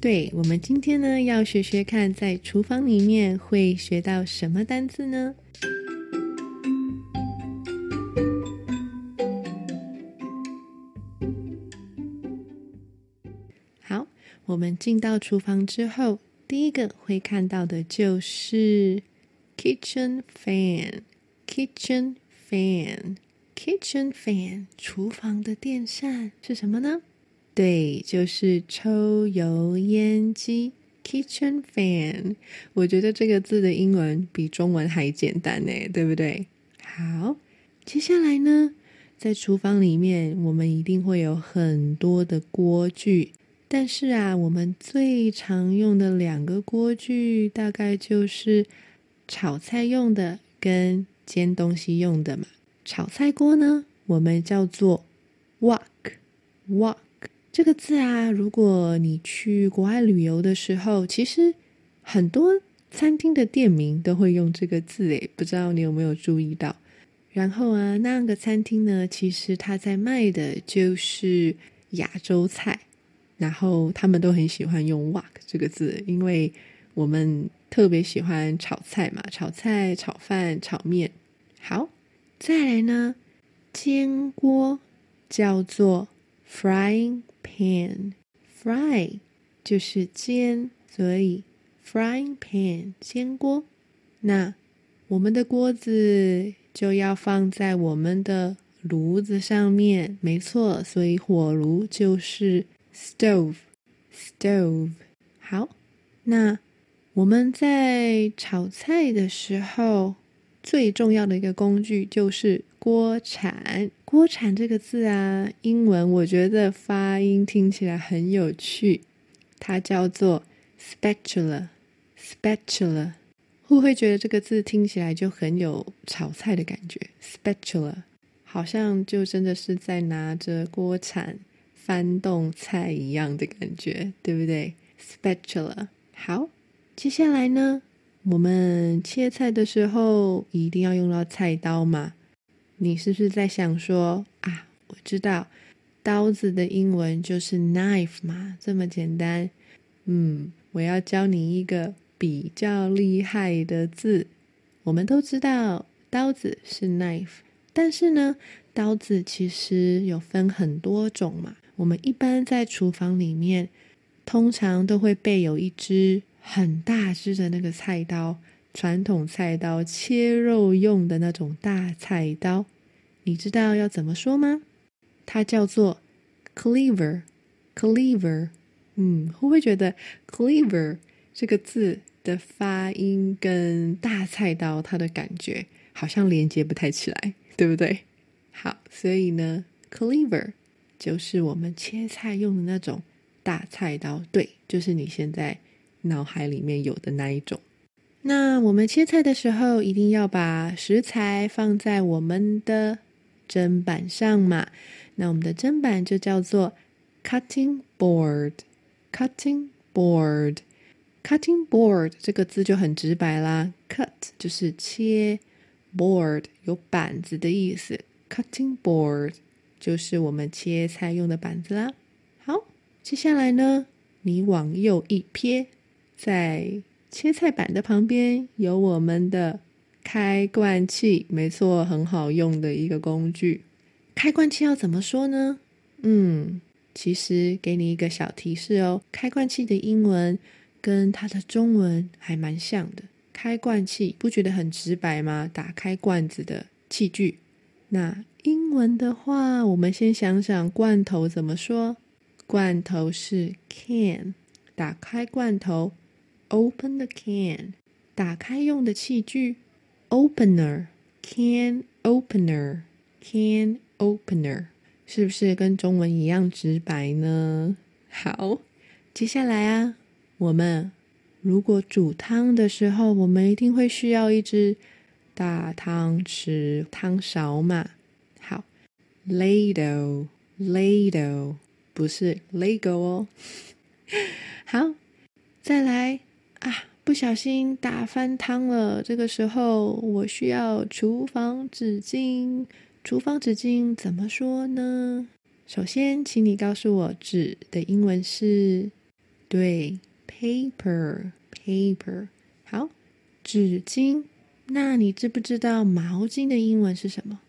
对我们今天呢，要学学看，在厨房里面会学到什么单词呢？好，我们进到厨房之后，第一个会看到的就是 kitchen fan，kitchen fan，kitchen fan，厨房的电扇是什么呢？对，就是抽油烟机，kitchen fan。我觉得这个字的英文比中文还简单呢，对不对？好，接下来呢，在厨房里面，我们一定会有很多的锅具，但是啊，我们最常用的两个锅具，大概就是炒菜用的跟煎东西用的嘛。炒菜锅呢，我们叫做 wok，wok。这个字啊，如果你去国外旅游的时候，其实很多餐厅的店名都会用这个字，诶，不知道你有没有注意到？然后啊，那个餐厅呢，其实他在卖的就是亚洲菜，然后他们都很喜欢用 “wok” 这个字，因为我们特别喜欢炒菜嘛，炒菜、炒饭、炒面。好，再来呢，煎锅叫做 “frying”。pan，fry 就是煎，所以 frying pan 煎锅。那我们的锅子就要放在我们的炉子上面，没错，所以火炉就是 stove，stove。好，那我们在炒菜的时候，最重要的一个工具就是。锅铲，锅铲这个字啊，英文我觉得发音听起来很有趣，它叫做 spatula，spatula，会不会觉得这个字听起来就很有炒菜的感觉？spatula 好像就真的是在拿着锅铲翻动菜一样的感觉，对不对？spatula，好，接下来呢，我们切菜的时候一定要用到菜刀嘛。你是不是在想说啊？我知道刀子的英文就是 knife 嘛，这么简单。嗯，我要教你一个比较厉害的字。我们都知道刀子是 knife，但是呢，刀子其实有分很多种嘛。我们一般在厨房里面，通常都会备有一支很大支的那个菜刀。传统菜刀切肉用的那种大菜刀，你知道要怎么说吗？它叫做 cleaver，cleaver。嗯，会不会觉得 cleaver 这个字的发音跟大菜刀它的感觉好像连接不太起来，对不对？好，所以呢，cleaver 就是我们切菜用的那种大菜刀，对，就是你现在脑海里面有的那一种。那我们切菜的时候，一定要把食材放在我们的砧板上嘛。那我们的砧板就叫做 cutting board，cutting board，cutting board 这个字就很直白啦。cut 就是切，board 有板子的意思，cutting board 就是我们切菜用的板子啦。好，接下来呢，你往右一瞥，在切菜板的旁边有我们的开罐器，没错，很好用的一个工具。开罐器要怎么说呢？嗯，其实给你一个小提示哦，开罐器的英文跟它的中文还蛮像的。开罐器不觉得很直白吗？打开罐子的器具。那英文的话，我们先想想罐头怎么说。罐头是 can，打开罐头。Open the can，打开用的器具，opener，can opener，can opener，是不是跟中文一样直白呢？好，接下来啊，我们如果煮汤的时候，我们一定会需要一只大汤匙、汤勺嘛。好，ladle，ladle，不是 lego 哦。好，再来啊！不小心打翻汤了，这个时候我需要厨房纸巾。厨房纸巾怎么说呢？首先，请你告诉我纸的英文是？对，paper，paper。好，纸巾。那你知不知道毛巾的英文是什么？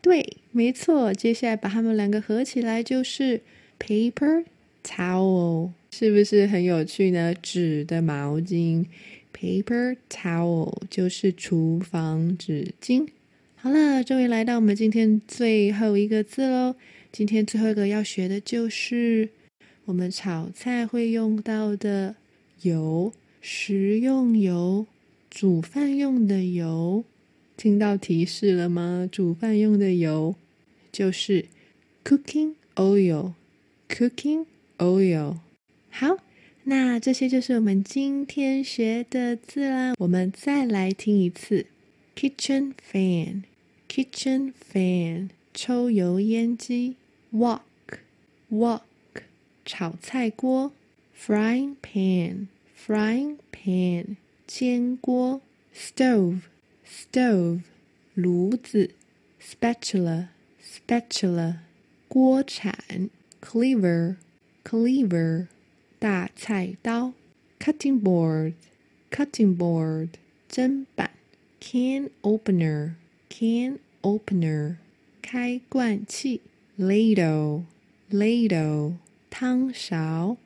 对，没错。接下来把它们两个合起来就是 paper towel。是不是很有趣呢？纸的毛巾，paper towel 就是厨房纸巾。好了，终于来到我们今天最后一个字喽。今天最后一个要学的就是我们炒菜会用到的油，食用油，煮饭用的油。听到提示了吗？煮饭用的油就是 cooking oil，cooking oil。好，那这些就是我们今天学的字啦。我们再来听一次：kitchen fan，kitchen fan，抽油烟机；wok，wok，炒菜锅；frying pan，frying pan，煎锅；stove，stove，炉子；spatula，spatula，锅铲；cleaver，cleaver。大菜刀，cutting board，cutting board，砧板，can opener，can opener，开罐器，ladle，ladle，汤勺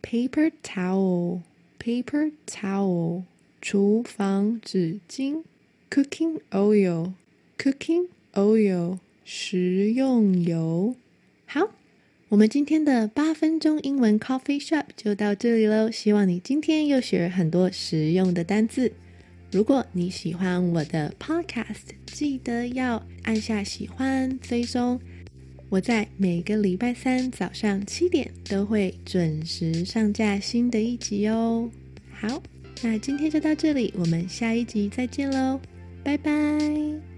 ，paper towel，paper towel，厨房纸巾，cooking oil，cooking oil，食用油，好。我们今天的八分钟英文 Coffee Shop 就到这里喽，希望你今天又学了很多实用的单字。如果你喜欢我的 Podcast，记得要按下喜欢追踪。我在每个礼拜三早上七点都会准时上架新的一集哦。好，那今天就到这里，我们下一集再见喽，拜拜。